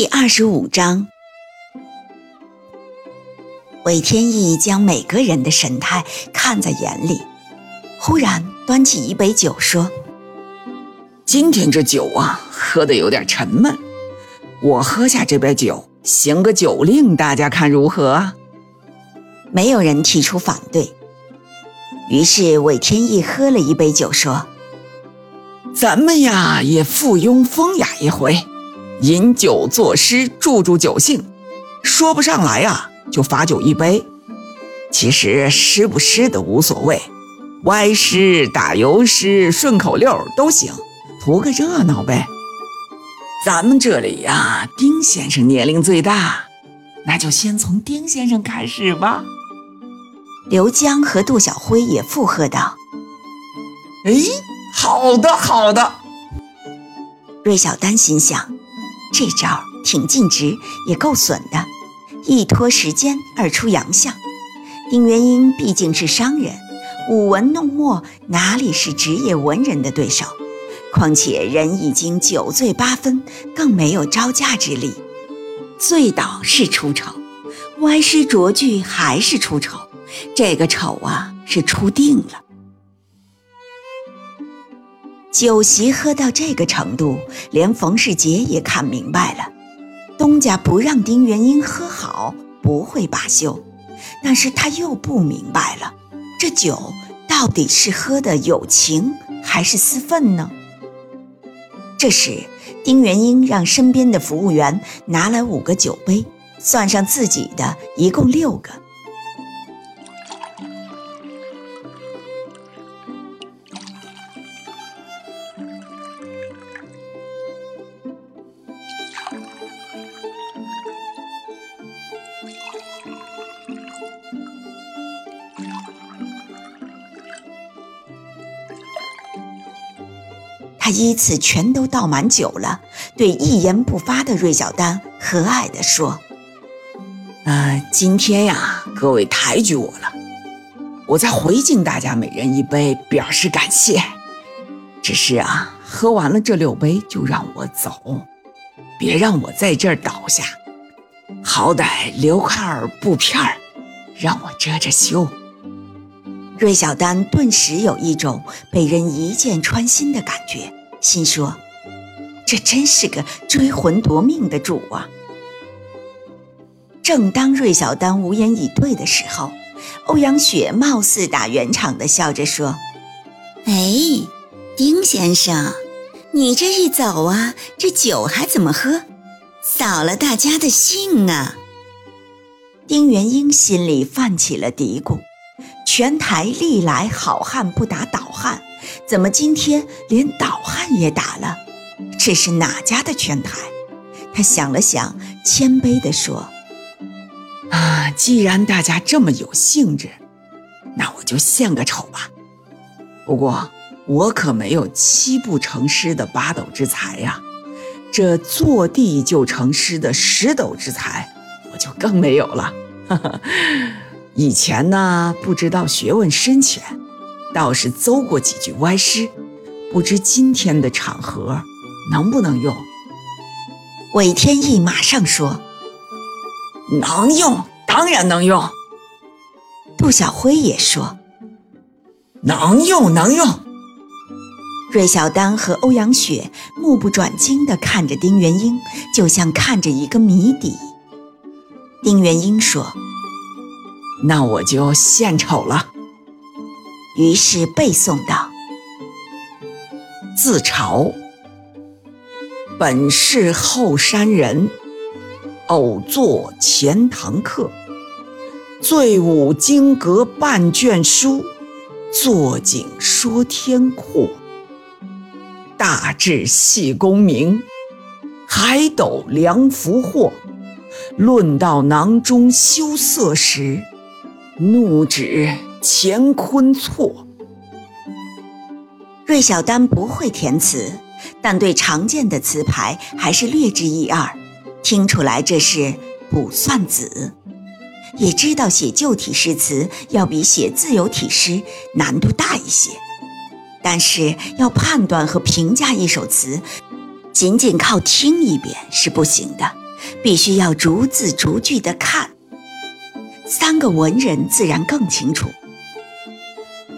第二十五章，韦天意将每个人的神态看在眼里，忽然端起一杯酒说：“今天这酒啊，喝的有点沉闷，我喝下这杯酒，行个酒令，大家看如何？”没有人提出反对，于是韦天意喝了一杯酒说：“咱们呀，也附庸风雅一回。”饮酒作诗，助助酒兴，说不上来啊，就罚酒一杯。其实诗不诗的无所谓，歪诗、打油诗、顺口溜都行，图个热闹呗。咱们这里呀，丁先生年龄最大，那就先从丁先生开始吧。刘江和杜小辉也附和道：“哎，好的，好的。”芮小丹心想。这招挺尽职，也够损的，一拖时间，二出洋相。丁元英毕竟是商人，舞文弄墨哪里是职业文人的对手？况且人已经酒醉八分，更没有招架之力。醉倒是出丑，歪诗拙句还是出丑，这个丑啊是出定了。酒席喝到这个程度，连冯世杰也看明白了，东家不让丁元英喝好，不会罢休。但是他又不明白了，这酒到底是喝的有情还是私愤呢？这时，丁元英让身边的服务员拿来五个酒杯，算上自己的，一共六个。他依次全都倒满酒了，对一言不发的芮小丹和蔼地说：“呃，今天呀，各位抬举我了，我再回敬大家每人一杯，表示感谢。只是啊，喝完了这六杯就让我走，别让我在这儿倒下，好歹留块布片儿，让我遮遮羞。”芮小丹顿时有一种被人一箭穿心的感觉。心说：“这真是个追魂夺命的主啊！”正当芮小丹无言以对的时候，欧阳雪貌似打圆场的笑着说：“哎，丁先生，你这一走啊，这酒还怎么喝？扫了大家的兴啊！”丁元英心里泛起了嘀咕：全台历来好汉不打倒汉。怎么今天连倒汉也打了？这是哪家的拳台？他想了想，谦卑地说：“啊，既然大家这么有兴致，那我就献个丑吧。不过我可没有七步成诗的八斗之才呀，这坐地就成诗的十斗之才，我就更没有了。以前呢，不知道学问深浅。”倒是诌过几句歪诗，不知今天的场合能不能用？韦天意马上说：“能用，当然能用。”杜小辉也说：“能用，能用。”芮小丹和欧阳雪目不转睛地看着丁元英，就像看着一个谜底。丁元英说：“那我就献丑了。”于是背诵道：“自嘲，本是后山人，偶作钱塘客。醉舞金阁半卷书，坐井说天阔。大智系功名，海斗量福祸。论到囊中羞涩时，怒指乾坤错。芮小丹不会填词，但对常见的词牌还是略知一二，听出来这是卜算子，也知道写旧体诗词要比写自由体诗难度大一些。但是要判断和评价一首词，仅仅靠听一遍是不行的，必须要逐字逐句的看。三个文人自然更清楚。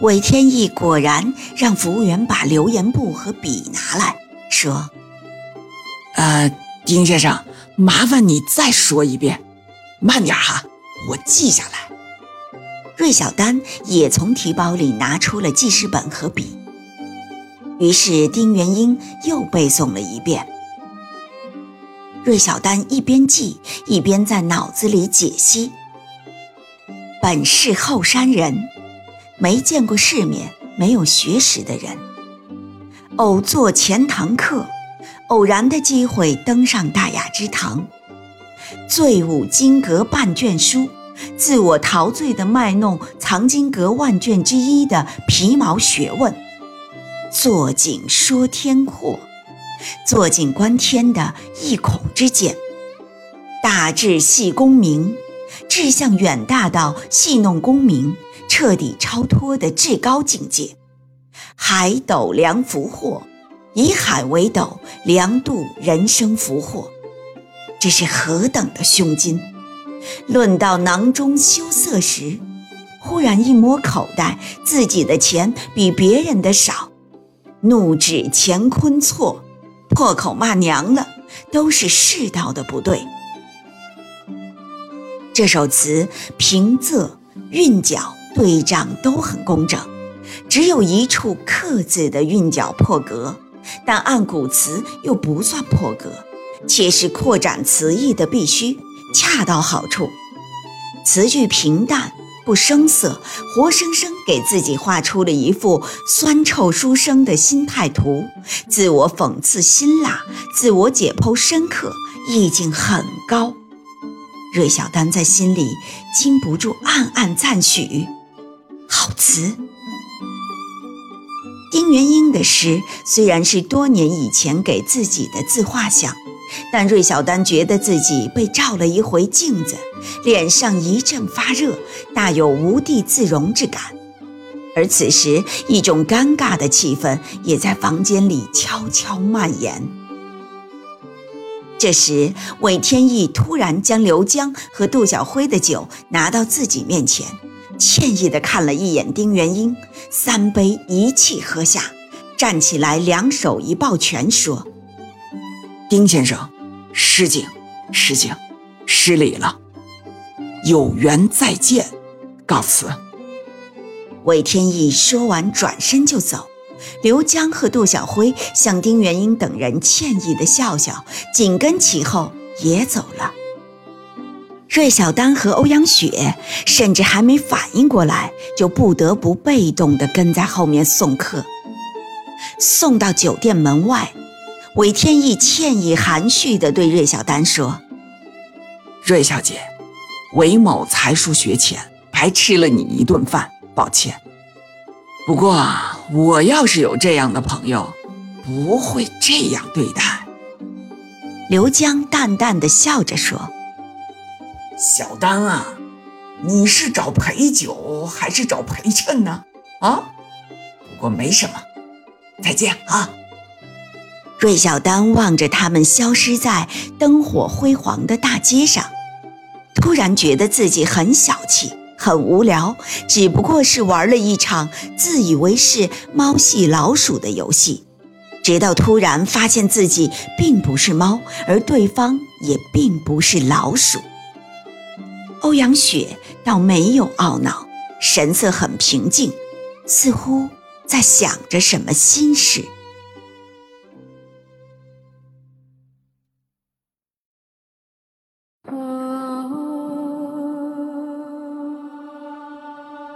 韦天意果然让服务员把留言簿和笔拿来说：“呃，丁先生，麻烦你再说一遍，慢点哈，我记下来。”芮小丹也从提包里拿出了记事本和笔。于是丁元英又背诵了一遍。芮小丹一边记一边在脑子里解析：“本是后山人，没见过世面，没有学识的人，偶做钱塘客，偶然的机会登上大雅之堂，醉舞金阁半卷书，自我陶醉的卖弄藏经阁万卷之一的皮毛学问。”坐井说天阔，坐井观天的一孔之见；大智细功名，志向远大到戏弄功名，彻底超脱的至高境界。海斗量福祸，以海为斗，量度人生福祸，这是何等的胸襟！论到囊中羞涩时，忽然一摸口袋，自己的钱比别人的少。怒指乾坤错，破口骂娘了，都是世道的不对。这首词平仄、韵脚、对仗都很工整，只有一处“客”字的韵脚破格，但按古词又不算破格，且是扩展词义的必须，恰到好处。词句平淡。不生涩，活生生给自己画出了一幅酸臭书生的心态图，自我讽刺辛辣，自我解剖深刻，意境很高。芮小丹在心里禁不住暗暗赞许：好词。丁元英的诗虽然是多年以前给自己的自画像。但芮小丹觉得自己被照了一回镜子，脸上一阵发热，大有无地自容之感。而此时，一种尴尬的气氛也在房间里悄悄蔓延。这时，韦天意突然将刘江和杜小辉的酒拿到自己面前，歉意地看了一眼丁元英，三杯一气喝下，站起来，两手一抱拳说。丁先生，失敬，失敬，失礼了。有缘再见，告辞。韦天意说完，转身就走。刘江和杜小辉向丁元英等人歉意的笑笑，紧跟其后也走了。芮小丹和欧阳雪甚至还没反应过来，就不得不被动地跟在后面送客，送到酒店门外。韦天意歉意含蓄地对芮小丹说：“芮小姐，韦某才疏学浅，白吃了你一顿饭，抱歉。不过我要是有这样的朋友，不会这样对待。”刘江淡淡的笑着说：“小丹啊，你是找陪酒还是找陪衬呢？啊？不过没什么，再见啊。”芮小丹望着他们消失在灯火辉煌的大街上，突然觉得自己很小气、很无聊，只不过是玩了一场自以为是猫戏老鼠的游戏。直到突然发现自己并不是猫，而对方也并不是老鼠。欧阳雪倒没有懊恼，神色很平静，似乎在想着什么心事。